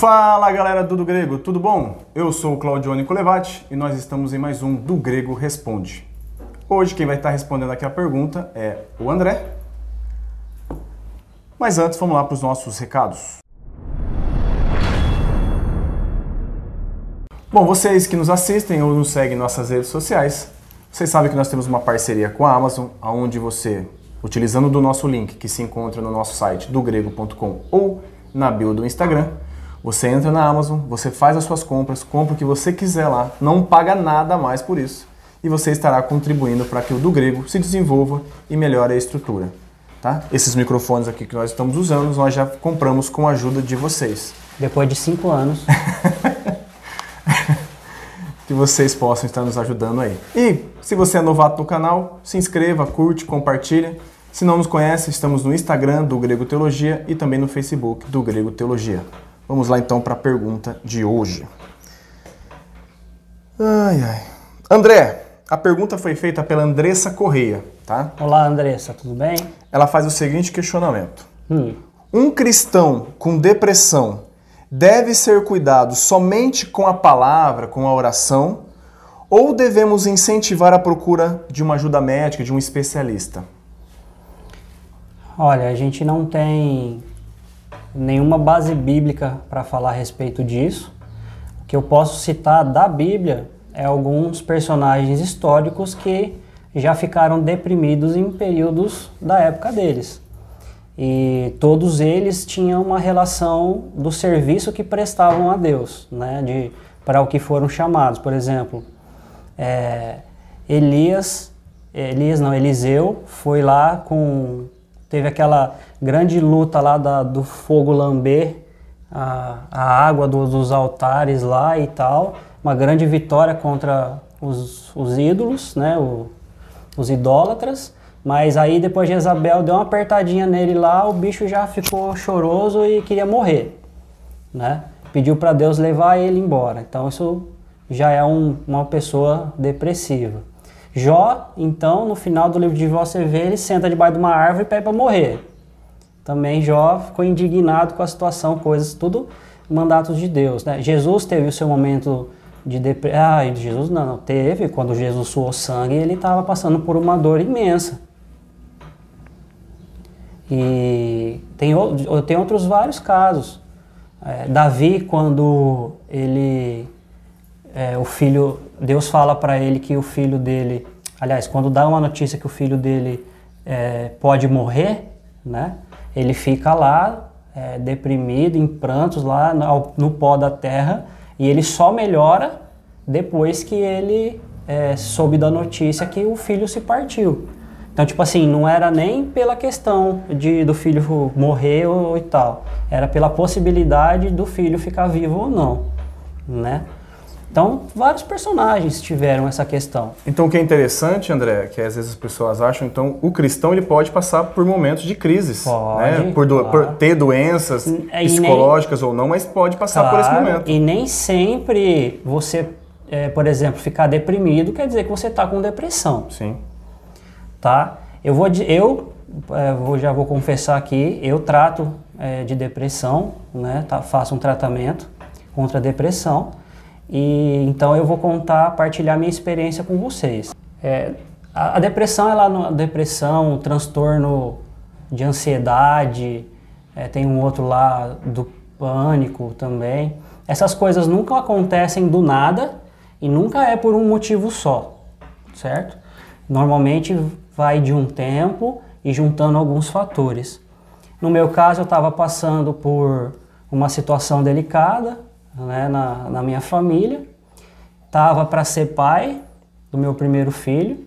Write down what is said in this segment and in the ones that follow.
Fala galera do, do Grego, tudo bom? Eu sou o Claudione Colevati e nós estamos em mais um Do Grego Responde. Hoje quem vai estar respondendo aqui a pergunta é o André. Mas antes vamos lá para os nossos recados. Bom, vocês que nos assistem ou nos seguem em nossas redes sociais, vocês sabem que nós temos uma parceria com a Amazon, onde você, utilizando do nosso link que se encontra no nosso site dogrego.com ou na bio do Instagram, você entra na Amazon, você faz as suas compras, compra o que você quiser lá, não paga nada mais por isso e você estará contribuindo para que o do grego se desenvolva e melhore a estrutura. Tá? Esses microfones aqui que nós estamos usando, nós já compramos com a ajuda de vocês. Depois de cinco anos. que vocês possam estar nos ajudando aí. E se você é novato no canal, se inscreva, curte, compartilha. Se não nos conhece, estamos no Instagram do Grego Teologia e também no Facebook do Grego Teologia. Vamos lá então para a pergunta de hoje. Ai, ai. André, a pergunta foi feita pela Andressa Correia, tá? Olá, Andressa, tudo bem? Ela faz o seguinte questionamento: Hum. Um cristão com depressão deve ser cuidado somente com a palavra, com a oração, ou devemos incentivar a procura de uma ajuda médica, de um especialista? Olha, a gente não tem nenhuma base bíblica para falar a respeito disso. O que eu posso citar da Bíblia é alguns personagens históricos que já ficaram deprimidos em períodos da época deles. E todos eles tinham uma relação do serviço que prestavam a Deus, né, de, para o que foram chamados. Por exemplo, é, Elias, Elias não, Eliseu foi lá com teve aquela grande luta lá da, do fogo lamber a, a água do, dos altares lá e tal uma grande vitória contra os, os ídolos, né, o, os idólatras. Mas aí depois de Jezabel deu uma apertadinha nele lá, o bicho já ficou choroso e queria morrer, né? Pediu para Deus levar ele embora. Então isso já é um, uma pessoa depressiva. Jó, então, no final do livro de Jó, você vê, ele senta debaixo de uma árvore e pede para morrer. Também Jó ficou indignado com a situação, coisas, tudo mandatos de Deus. Né? Jesus teve o seu momento de depressão. Ah, Jesus não, teve. Quando Jesus suou sangue, ele estava passando por uma dor imensa. E tem, tem outros vários casos. É, Davi, quando ele. É, o filho. Deus fala para ele que o filho dele. Aliás, quando dá uma notícia que o filho dele é, pode morrer, né? Ele fica lá, é, deprimido, em prantos, lá no, no pó da terra e ele só melhora depois que ele é, soube da notícia que o filho se partiu. Então, tipo assim, não era nem pela questão de do filho morrer ou, e tal. Era pela possibilidade do filho ficar vivo ou não, né? Então, vários personagens tiveram essa questão. Então, o que é interessante, André, que às vezes as pessoas acham, então, o cristão ele pode passar por momentos de crises, pode, né? Por, do, claro. por ter doenças E psicológicas nem, ou não, mas pode passar claro, por esse momento. E nem sempre você, é, por exemplo, ficar deprimido quer dizer que você está com depressão. Sim. Tá? Eu vou, eu é, vou, já vou confessar aqui, eu trato é, de depressão, né? Tá, faço um tratamento contra a depressão. E então eu vou contar, partilhar minha experiência com vocês. É, a, a, depressão, ela, a depressão, transtorno de ansiedade, é, tem um outro lá do pânico também. Essas coisas nunca acontecem do nada e nunca é por um motivo só, certo? Normalmente vai de um tempo e juntando alguns fatores. No meu caso, eu estava passando por uma situação delicada, né, na, na minha família. Tava para ser pai do meu primeiro filho.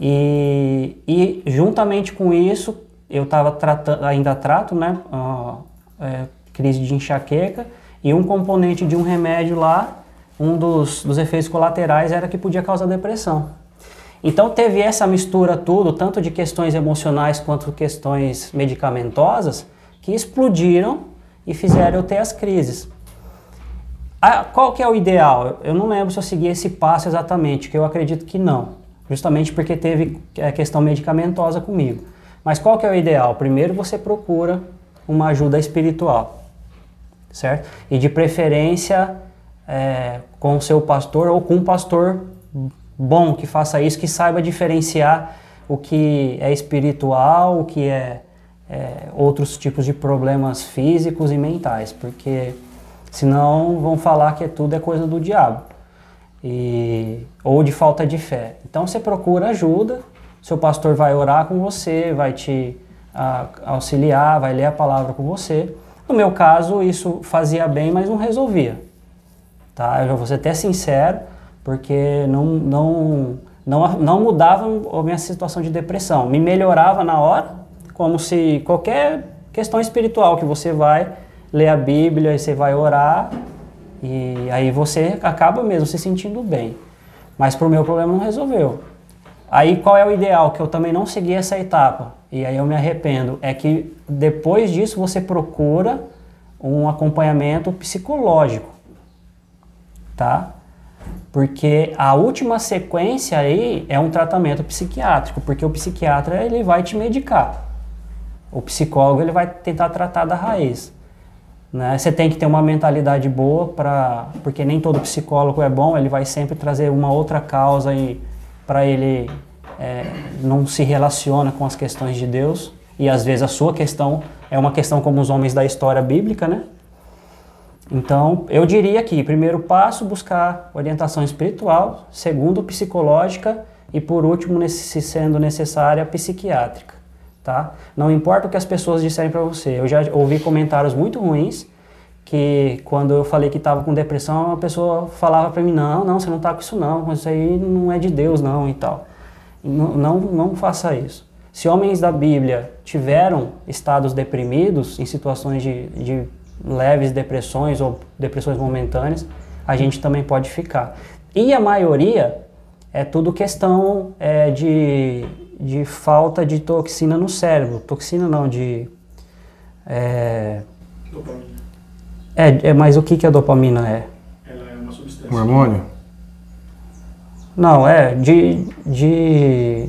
E, e juntamente com isso, eu tava tratando, ainda trato, né, uh, é, crise de enxaqueca e um componente de um remédio lá, um dos, dos efeitos colaterais era que podia causar depressão. Então teve essa mistura tudo, tanto de questões emocionais quanto questões medicamentosas, que explodiram e fizeram eu ter as crises. Qual que é o ideal? Eu não lembro se eu segui esse passo exatamente, que eu acredito que não. Justamente porque teve a questão medicamentosa comigo. Mas qual que é o ideal? Primeiro você procura uma ajuda espiritual, certo? E de preferência é, com o seu pastor ou com um pastor bom que faça isso, que saiba diferenciar o que é espiritual, o que é, é outros tipos de problemas físicos e mentais, porque senão vão falar que tudo é coisa do diabo e, ou de falta de fé. Então você procura ajuda, seu pastor vai orar com você, vai te a, auxiliar, vai ler a palavra com você. No meu caso, isso fazia bem, mas não resolvia. Tá? Eu vou ser até sincero, porque não, não, não, não mudava a minha situação de depressão. Me melhorava na hora, como se qualquer questão espiritual que você vai ler a Bíblia e você vai orar, e aí você acaba mesmo se sentindo bem. Mas para o meu problema não resolveu. Aí qual é o ideal? Que eu também não segui essa etapa. E aí eu me arrependo. É que depois disso você procura um acompanhamento psicológico. Tá? Porque a última sequência aí é um tratamento psiquiátrico, porque o psiquiatra ele vai te medicar. O psicólogo ele vai tentar tratar da raiz. Né? Você tem que ter uma mentalidade boa para, porque nem todo psicólogo é bom, ele vai sempre trazer uma outra causa e para ele é, não se relaciona com as questões de Deus e às vezes a sua questão é uma questão como os homens da história bíblica, né? Então, eu diria que, primeiro passo, buscar orientação espiritual, segundo, psicológica e, por último, se sendo necessária, psiquiátrica. Tá? Não importa o que as pessoas disserem para você. Eu já ouvi comentários muito ruins que, quando eu falei que estava com depressão, a pessoa falava para mim: não, não, você não está com isso, não, isso aí não é de Deus, não, e tal. Não, não, não faça isso. Se homens da Bíblia tiveram estados deprimidos em situações de, de leves depressões ou depressões momentâneas, a gente também pode ficar. E a maioria é tudo questão é, de, de falta de toxina no cérebro. Toxina não, de. É, dopamina. É, é, mas o que, que a dopamina é? Ela é uma substância. Um hormônio? Não, é de. de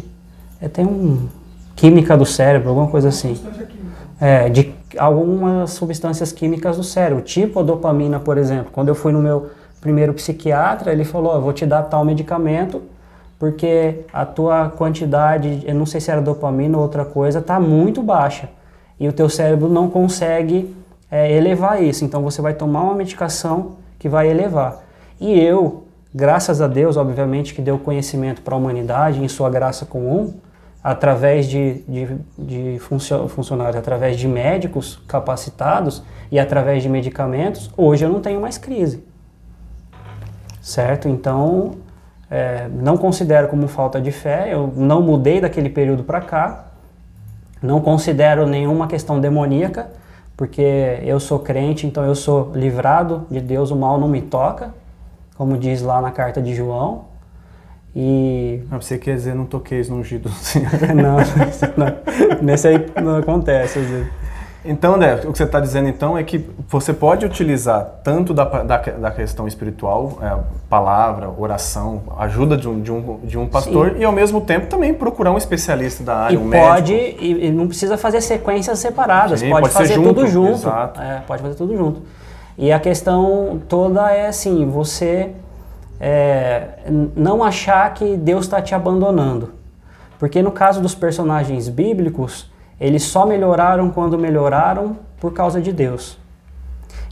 é, tem um. Química do cérebro, alguma coisa assim. É, de algumas substâncias químicas do cérebro, tipo a dopamina, por exemplo. Quando eu fui no meu primeiro psiquiatra, ele falou: oh, vou te dar tal medicamento porque a tua quantidade, eu não sei se era dopamina ou outra coisa, está muito baixa e o teu cérebro não consegue é, elevar isso. Então você vai tomar uma medicação que vai elevar. E eu, graças a Deus, obviamente, que deu conhecimento para a humanidade em sua graça comum, através de, de, de funcionários, através de médicos capacitados e através de medicamentos, hoje eu não tenho mais crise. Certo? Então, é, não considero como falta de fé, eu não mudei daquele período para cá, não considero nenhuma questão demoníaca, porque eu sou crente, então eu sou livrado de Deus, o mal não me toca, como diz lá na carta de João. E... Ah, você quer dizer, não toqueis no ungido não, não, nesse aí não acontece às vezes. Então, André, o que você está dizendo então é que você pode utilizar tanto da, da, da questão espiritual, é, palavra, oração, ajuda de um, de um, de um pastor Sim. e ao mesmo tempo também procurar um especialista da área, e um pode, médico. E, e não precisa fazer sequências separadas, Sim, pode, pode fazer junto, tudo junto. Exato. É, pode fazer tudo junto. E a questão toda é assim, você é, não achar que Deus está te abandonando. Porque no caso dos personagens bíblicos, eles só melhoraram quando melhoraram por causa de Deus.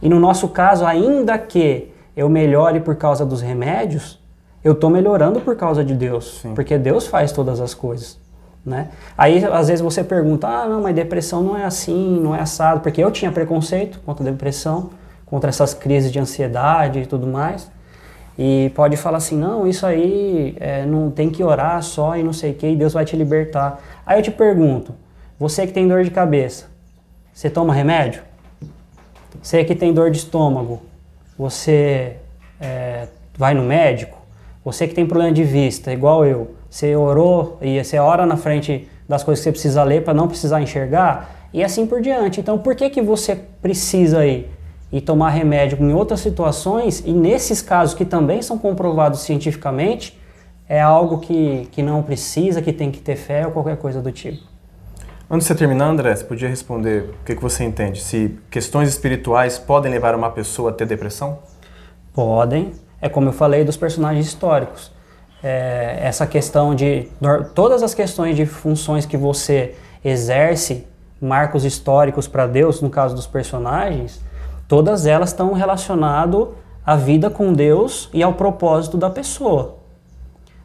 E no nosso caso, ainda que eu melhore por causa dos remédios, eu estou melhorando por causa de Deus. Sim. Porque Deus faz todas as coisas. Né? Aí às vezes você pergunta, ah não, mas depressão não é assim, não é assado, porque eu tinha preconceito contra a depressão, contra essas crises de ansiedade e tudo mais. E pode falar assim, não, isso aí é, não tem que orar só e não sei o que, e Deus vai te libertar. Aí eu te pergunto, você que tem dor de cabeça, você toma remédio? Você que tem dor de estômago, você é, vai no médico? Você que tem problema de vista, igual eu, você orou e você ora na frente das coisas que você precisa ler para não precisar enxergar? E assim por diante. Então por que, que você precisa ir? E tomar remédio em outras situações, e nesses casos que também são comprovados cientificamente, é algo que, que não precisa, que tem que ter fé ou qualquer coisa do tipo. Antes de você terminar, André, você podia responder o que, que você entende? Se questões espirituais podem levar uma pessoa a ter depressão? Podem. É como eu falei dos personagens históricos. É, essa questão de. Todas as questões de funções que você exerce, marcos históricos para Deus, no caso dos personagens, todas elas estão relacionadas à vida com Deus e ao propósito da pessoa.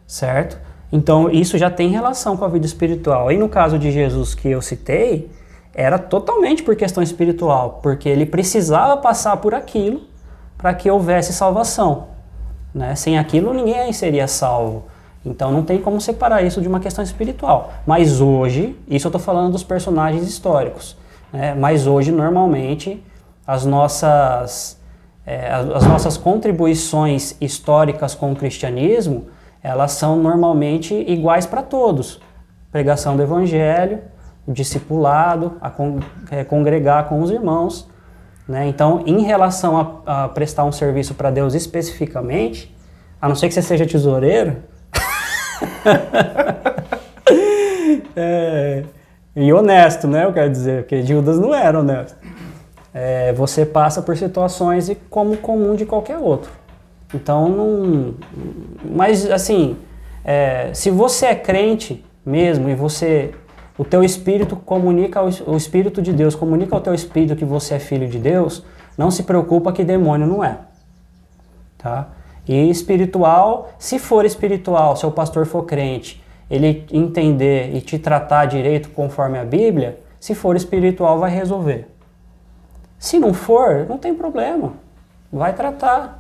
Certo? Então isso já tem relação com a vida espiritual. E no caso de Jesus que eu citei, era totalmente por questão espiritual, porque ele precisava passar por aquilo para que houvesse salvação. Né? Sem aquilo ninguém seria salvo. Então não tem como separar isso de uma questão espiritual. Mas hoje, isso eu estou falando dos personagens históricos. Né? Mas hoje, normalmente, as nossas, é, as nossas contribuições históricas com o cristianismo elas são normalmente iguais para todos. Pregação do evangelho, o discipulado, a con é, congregar com os irmãos. Né? Então, em relação a, a prestar um serviço para Deus especificamente, a não ser que você seja tesoureiro, é, e honesto, né? Eu quero dizer, porque Judas não era honesto. É, você passa por situações como comum de qualquer outro. Então, não. Mas, assim, é, se você é crente mesmo e você. O teu espírito comunica, o espírito de Deus comunica ao teu espírito que você é filho de Deus, não se preocupa que demônio não é. Tá? E espiritual, se for espiritual, se o pastor for crente, ele entender e te tratar direito conforme a Bíblia, se for espiritual, vai resolver. Se não for, não tem problema. Vai tratar.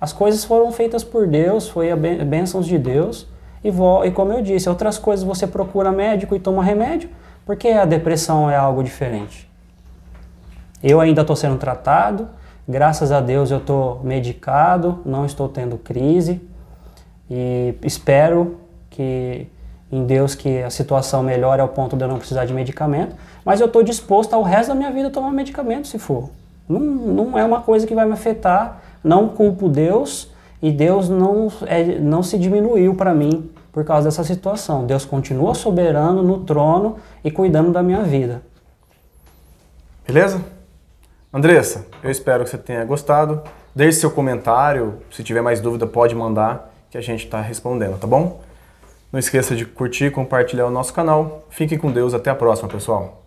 As coisas foram feitas por Deus, foi a bênçãos de Deus. E, e como eu disse, outras coisas você procura médico e toma remédio, porque a depressão é algo diferente. Eu ainda estou sendo tratado, graças a Deus eu estou medicado, não estou tendo crise e espero que em Deus que a situação melhore ao ponto de eu não precisar de medicamento, mas eu estou disposto ao resto da minha vida a tomar medicamento se for. Não, não é uma coisa que vai me afetar não culpo Deus e Deus não, é, não se diminuiu para mim por causa dessa situação. Deus continua soberano no trono e cuidando da minha vida. Beleza? Andressa, eu espero que você tenha gostado. Deixe seu comentário. Se tiver mais dúvida, pode mandar que a gente está respondendo, tá bom? Não esqueça de curtir e compartilhar o nosso canal. Fique com Deus. Até a próxima, pessoal.